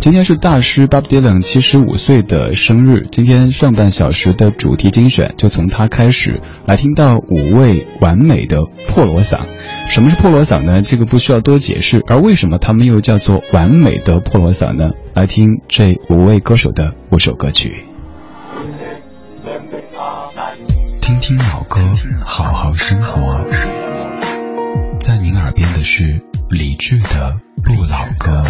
今天是大师 Bob Dylan 七十五岁的生日。今天上半小时的主题精选就从他开始，来听到五位完美的破锣嗓。什么是破锣嗓呢？这个不需要多解释。而为什么他们又叫做完美的破锣嗓呢？来听这五位歌手的五首歌曲。听听老歌，好好生活。在您耳边的是理智的不老歌。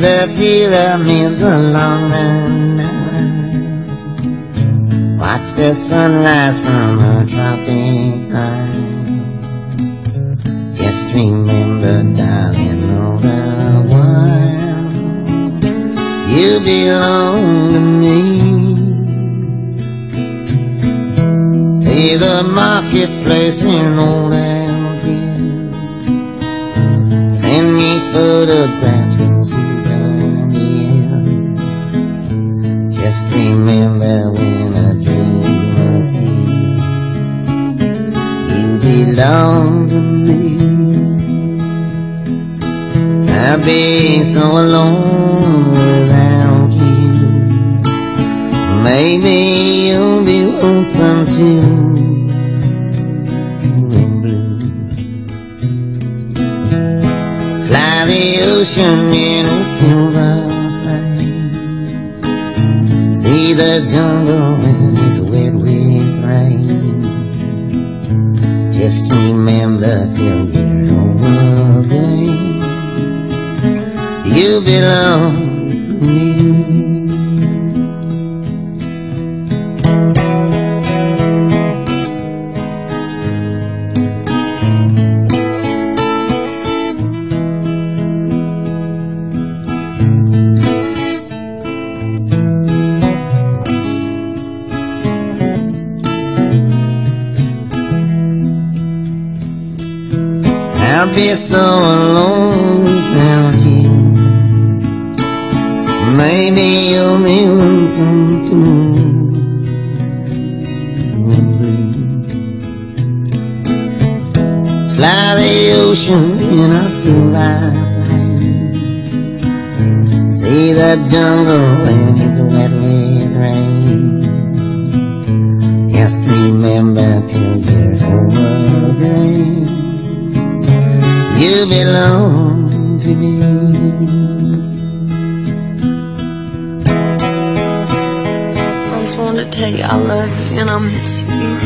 the pyramids along the Nile. Watch the sunrise from a dropping. Belong to me. See the marketplace in old Algiers. Send me photographs and souvenirs. Just remember when I dream of you, you belong to me. I'd be so alone without. Maybe you'll be too. and. Fly the ocean in a silver plane. See the jungle when it's wet with rain. Just remember till you're again. You belong when it's wet with rain. Just remember till you're again. You belong to me. I just wanted to tell you I love you and I miss you.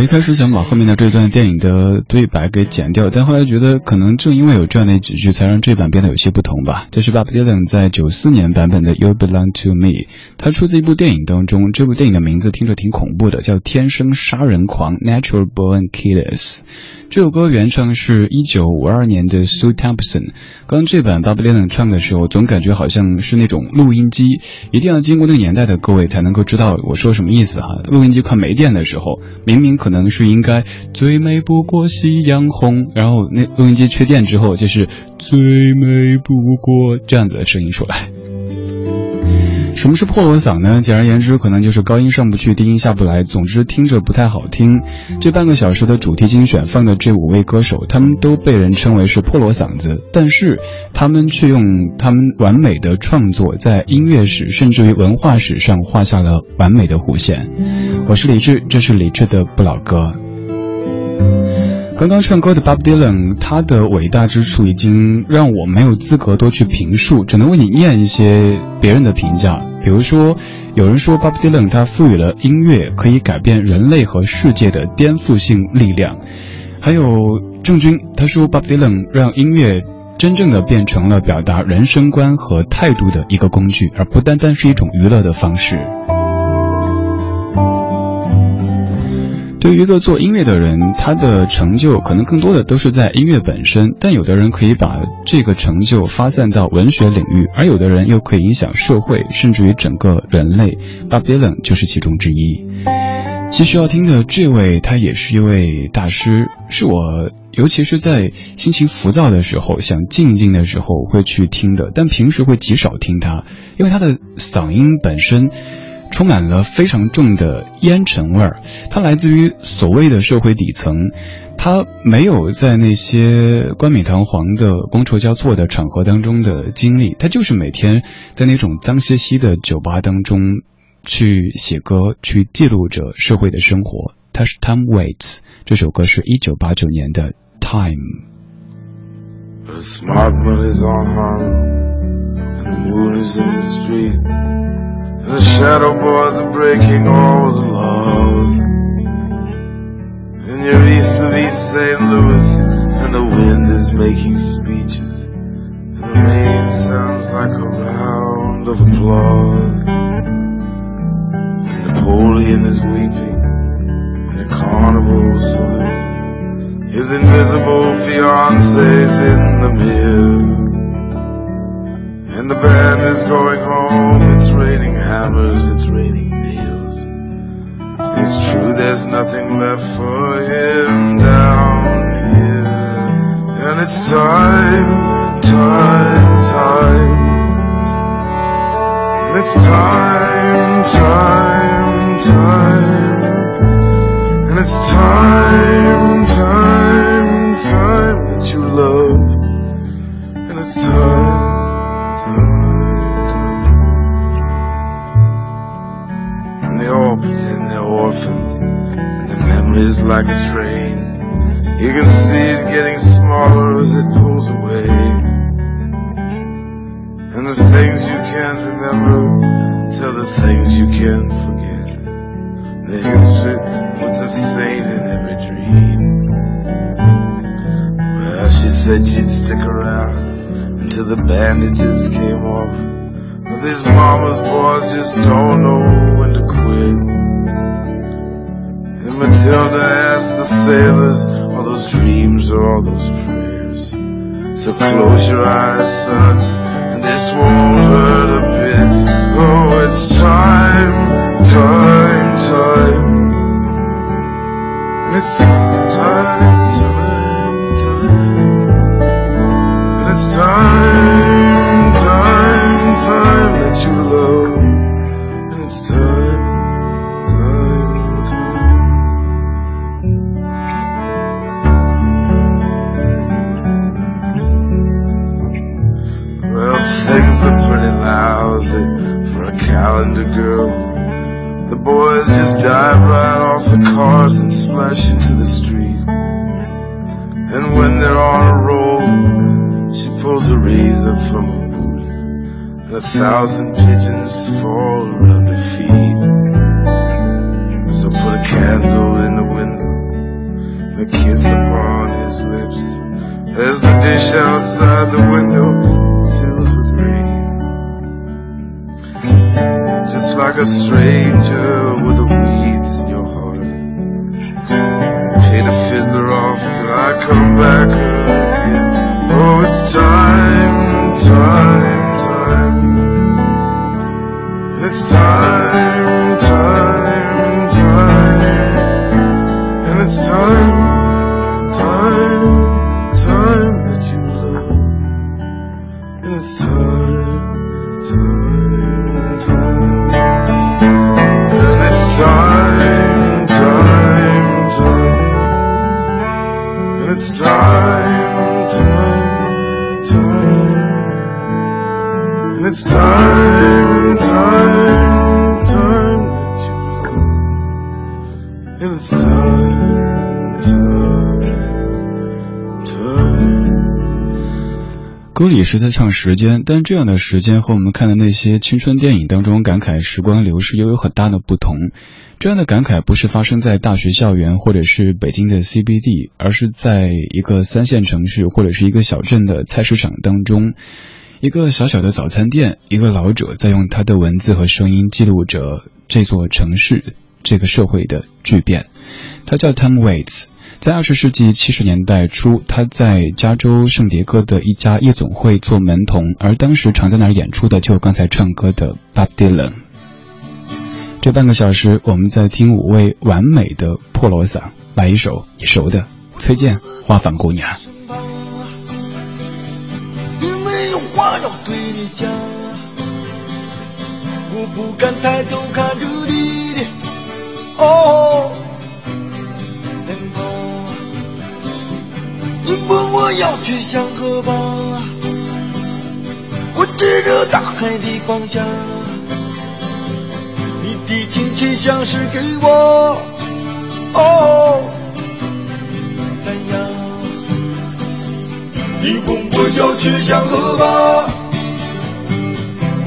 我一开始想把后面的这段电影的对白给剪掉，但后来觉得可能正因为有这样的几句，才让这版变得有些不同吧。这是 Bob Dylan 在九四年版本的《You Belong to Me》，它出自一部电影当中。这部电影的名字听着挺恐怖的，叫《天生杀人狂》（Natural Born Killers）。这首歌原唱是一九五二年的 Sue Thompson。刚这版 Bob Dylan 唱的时候，总感觉好像是那种录音机，一定要经过那个年代的各位才能够知道我说什么意思哈。录音机快没电的时候，明明可可能是应该最美不过夕阳红，然后那录音机缺电之后，就是最美不过这样子的声音出来。什么是破锣嗓呢？简而言之，可能就是高音上不去，低音下不来，总之听着不太好听。这半个小时的主题精选放的这五位歌手，他们都被人称为是破锣嗓子，但是他们却用他们完美的创作，在音乐史甚至于文化史上画下了完美的弧线。我是李志，这是李志的不老歌。刚刚唱歌的 Bob Dylan，他的伟大之处已经让我没有资格多去评述，只能为你念一些别人的评价。比如说，有人说 Bob Dylan 他赋予了音乐可以改变人类和世界的颠覆性力量，还有郑钧他说 Bob Dylan 让音乐真正的变成了表达人生观和态度的一个工具，而不单单是一种娱乐的方式。对于一个做音乐的人，他的成就可能更多的都是在音乐本身，但有的人可以把这个成就发散到文学领域，而有的人又可以影响社会，甚至于整个人类。Bob Dylan 就是其中之一。继续要听的这位，他也是一位大师，是我尤其是在心情浮躁的时候、想静静的时候会去听的，但平时会极少听他，因为他的嗓音本身。充满了非常重的烟尘味儿，它来自于所谓的社会底层，他没有在那些冠冕堂皇的觥筹交错的场合当中的经历，他就是每天在那种脏兮兮的酒吧当中去写歌，去记录着社会的生活。他是 Tom Waits，这首歌是一九八九年的 Time。smartboys on Harlem, and the moon is in the street. The shadow boys are breaking all the laws. And you're east of East St. Louis, and the wind is making speeches. And the rain sounds like a round of applause. And Napoleon is weeping in the carnival saloon. His invisible fiancee's in the mirror. And the band is going home. It's raining hammers, it's raining nails. It's true, there's nothing left for him down here. And it's time, time, time. It's time, time, time. And it's time, time, time memories like a train. You can see it getting smaller as it pulls away. And the things you can't remember tell the things you can't forget. The history puts a saint in every dream. Well, she said she'd stick around until the bandages came off. But these mama's boys just don't know when to quit. Matilda asked the sailors, are those dreams or all those prayers? So close your eyes, son, and this won't hurt a bit. Oh, it's time, time, time. It's time, time, time. It's time, time, time that you love. Like a stranger 歌里是在唱时间，但这样的时间和我们看的那些青春电影当中感慨时光流逝又有很大的不同。这样的感慨不是发生在大学校园或者是北京的 CBD，而是在一个三线城市或者是一个小镇的菜市场当中，一个小小的早餐店，一个老者在用他的文字和声音记录着这座城市、这个社会的巨变。他叫 Tom Waits。在二十世纪七十年代初，他在加州圣迭戈的一家夜总会做门童，而当时常在那儿演出的就刚才唱歌的 Bob Dylan。这半个小时，我们在听五位完美的破锣嗓，来一首你熟的崔健《花房姑娘》。我不敢抬头看着你的哦脸庞。你问我要去向何方，我指着大海的方向。你的亲切像是给我哦赞扬。你问我要去向何方，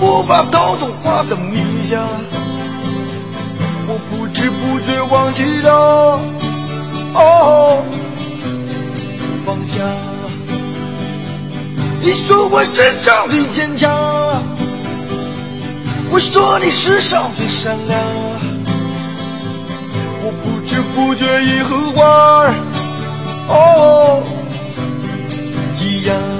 我无法逃脱花的迷香，我不知不觉忘记了哦放下。你说我身上最坚强，我说你世上最善良，我不知不觉已和花儿哦。一样。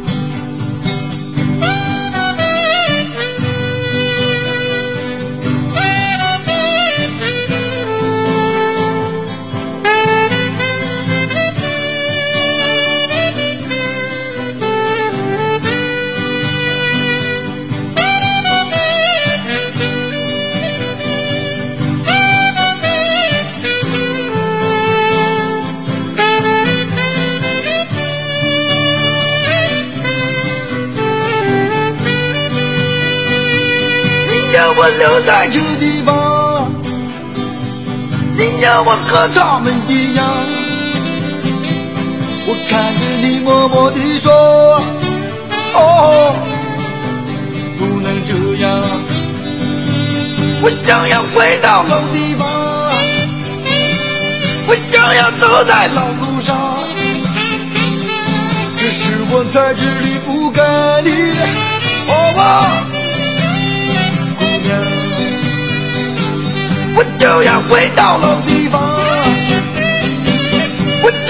我和他们一样。我看着你默默地说，哦，不能这样。我想要回到老地方，我想要走在老路上。这是我在这里不该的，哦啊。姑娘，我就要回到老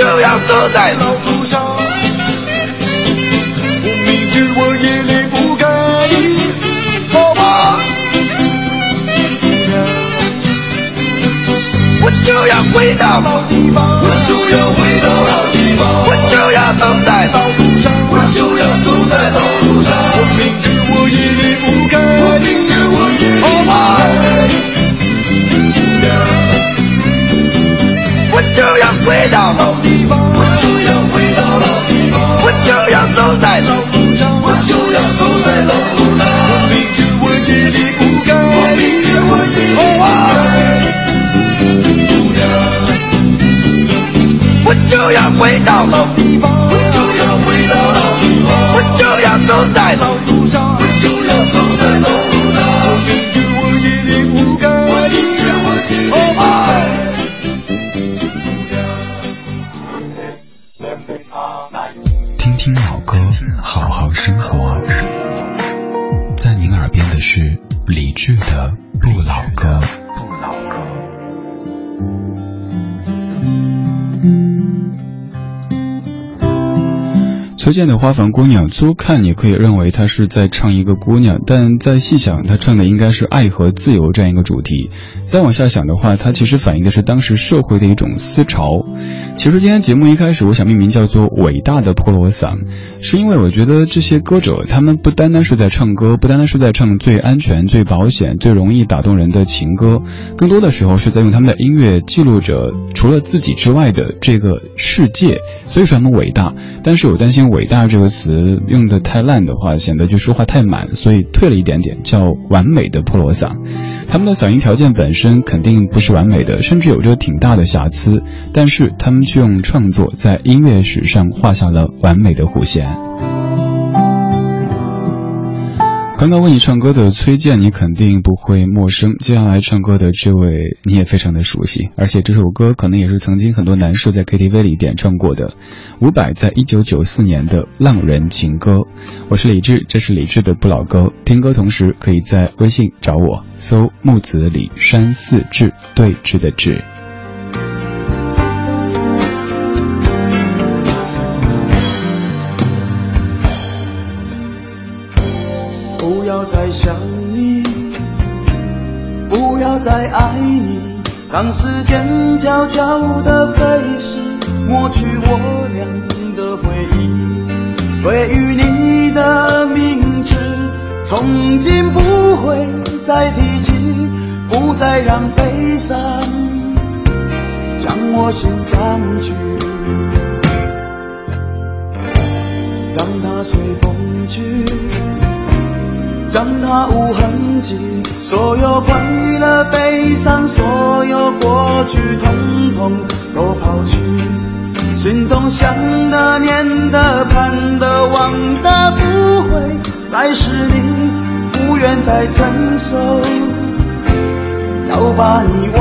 就要走在老路上。我明知我也离不开你，好吗？我就要回到老地方，我就要回到老地方，我就要走在老路上，我就要走在老路上。我明知我也离地方，我就要回到老地方，我就要走在老路上，我就要走在老路上。我明知我也离不开，我明知我也离不开，姑娘。我就要回到老地方，我就要回到老地方，我就要走在是理智的不老歌。不老歌。崔健的《花房姑娘》，粗看你可以认为他是在唱一个姑娘，但再细想，他唱的应该是爱和自由这样一个主题。再往下想的话，它其实反映的是当时社会的一种思潮。其实今天节目一开始，我想命名叫做《伟大的破锣嗓》，是因为我觉得这些歌者，他们不单单是在唱歌，不单单是在唱最安全、最保险、最容易打动人的情歌，更多的时候是在用他们的音乐记录着除了自己之外的这个世界。所以说他们伟大，但是我担心“伟大”这个词用的太烂的话，显得就说话太满，所以退了一点点，叫“完美的破锣嗓”。他们的嗓音条件本身肯定不是完美的，甚至有着挺大的瑕疵，但是他们却用创作在音乐史上画下了完美的弧线。刚刚为你唱歌的崔健，你肯定不会陌生。接下来唱歌的这位，你也非常的熟悉，而且这首歌可能也是曾经很多男士在 KTV 里点唱过的。伍佰在一九九四年的《浪人情歌》，我是李志，这是李志的不老歌。听歌同时可以在微信找我，搜木子李山寺志，对峙的志。不要再想你，不要再爱你，让时间悄悄地飞逝，抹去我俩的回忆。对于你的名字，从今不会再提起，不再让悲伤将我心占据，让它随风去。让它无痕迹，所有快乐、悲伤，所有过去，统统都抛去。心中想的、念的、盼的、望的，不会再是你，不愿再承受，要把你忘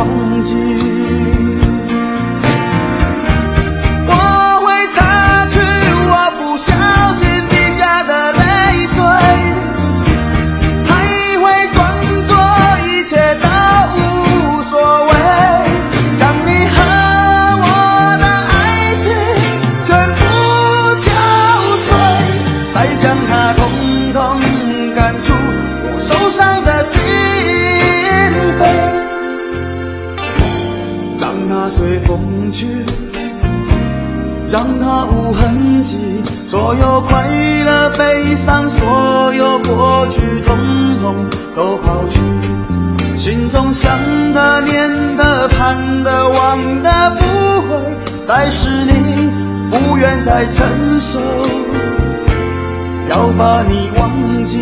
让它无痕迹所有快乐、悲伤，所有过去，统统都抛去。心中想的、念的、盼的、望的，不会再是你，不愿再承受，要把你忘记。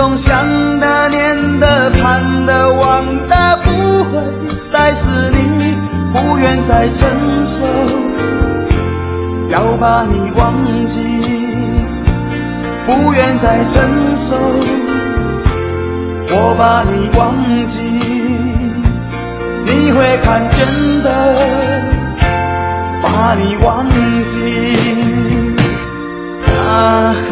总想的念的盼的望的不会再是你不愿再承受要把你忘记不愿再承受。我把你忘记你会看见的把你忘记。啊。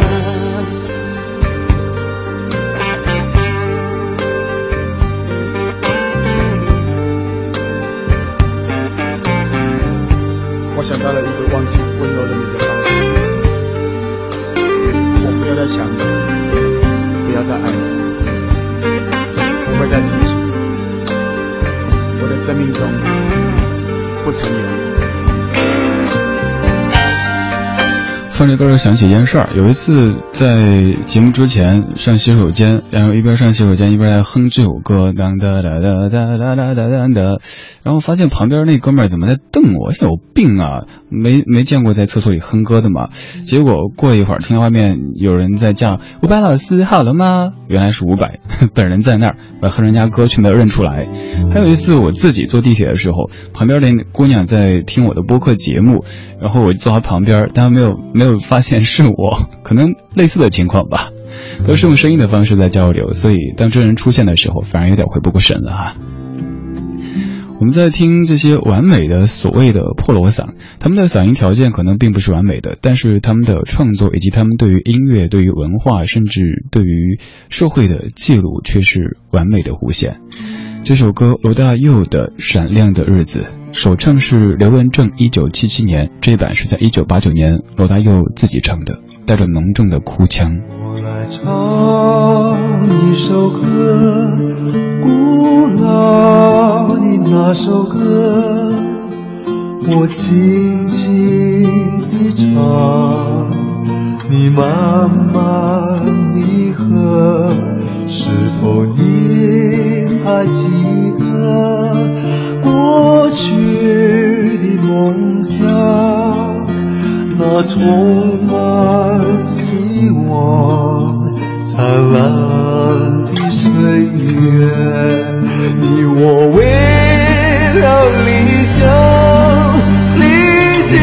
突然想起一件事儿，有一次在节目之前上洗手间，然后一边上洗手间一边在哼这首歌，当哒哒哒哒哒哒哒哒哒，然后发现旁边那哥们儿怎么在瞪我？有病啊！没没见过在厕所里哼歌的嘛？结果过一会儿听到外面有人在叫伍佰老师好了吗？原来是伍佰 本人在那儿，我哼人家歌却没有认出来。还有一次我自己坐地铁的时候，旁边那姑娘在听我的播客节目，然后我就坐她旁边，但没有没有。发现是我，可能类似的情况吧，都是用声音的方式在交流，所以当真人出现的时候，反而有点回不过神了哈。我们在听这些完美的所谓的破锣嗓，他们的嗓音条件可能并不是完美的，但是他们的创作以及他们对于音乐、对于文化，甚至对于社会的记录，却是完美的弧线。这首歌罗大佑的《闪亮的日子》。首唱是刘文正，一九七七年，这一版是在一九八九年罗大佑自己唱的，带着浓重的哭腔。我来唱一首歌，古老的那首歌，我轻轻地唱，你慢慢地和，是否你还记得？过去的梦想，那充满希望、灿烂的岁月，你我为了理想历尽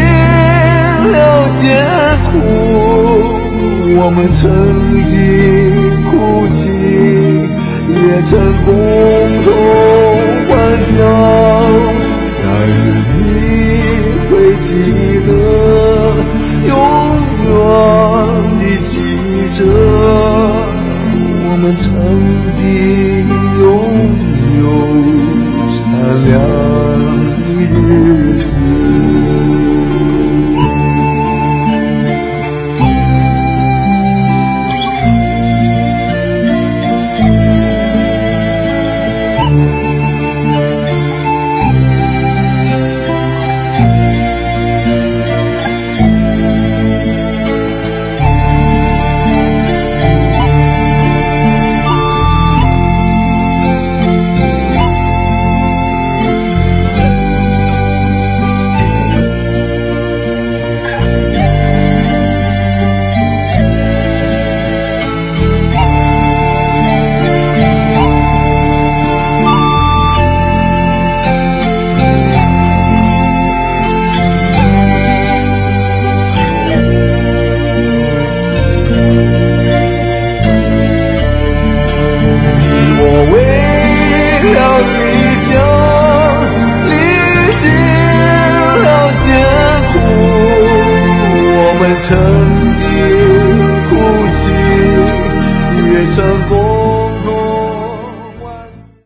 了艰苦，我们曾经哭泣，也曾共同。欢笑，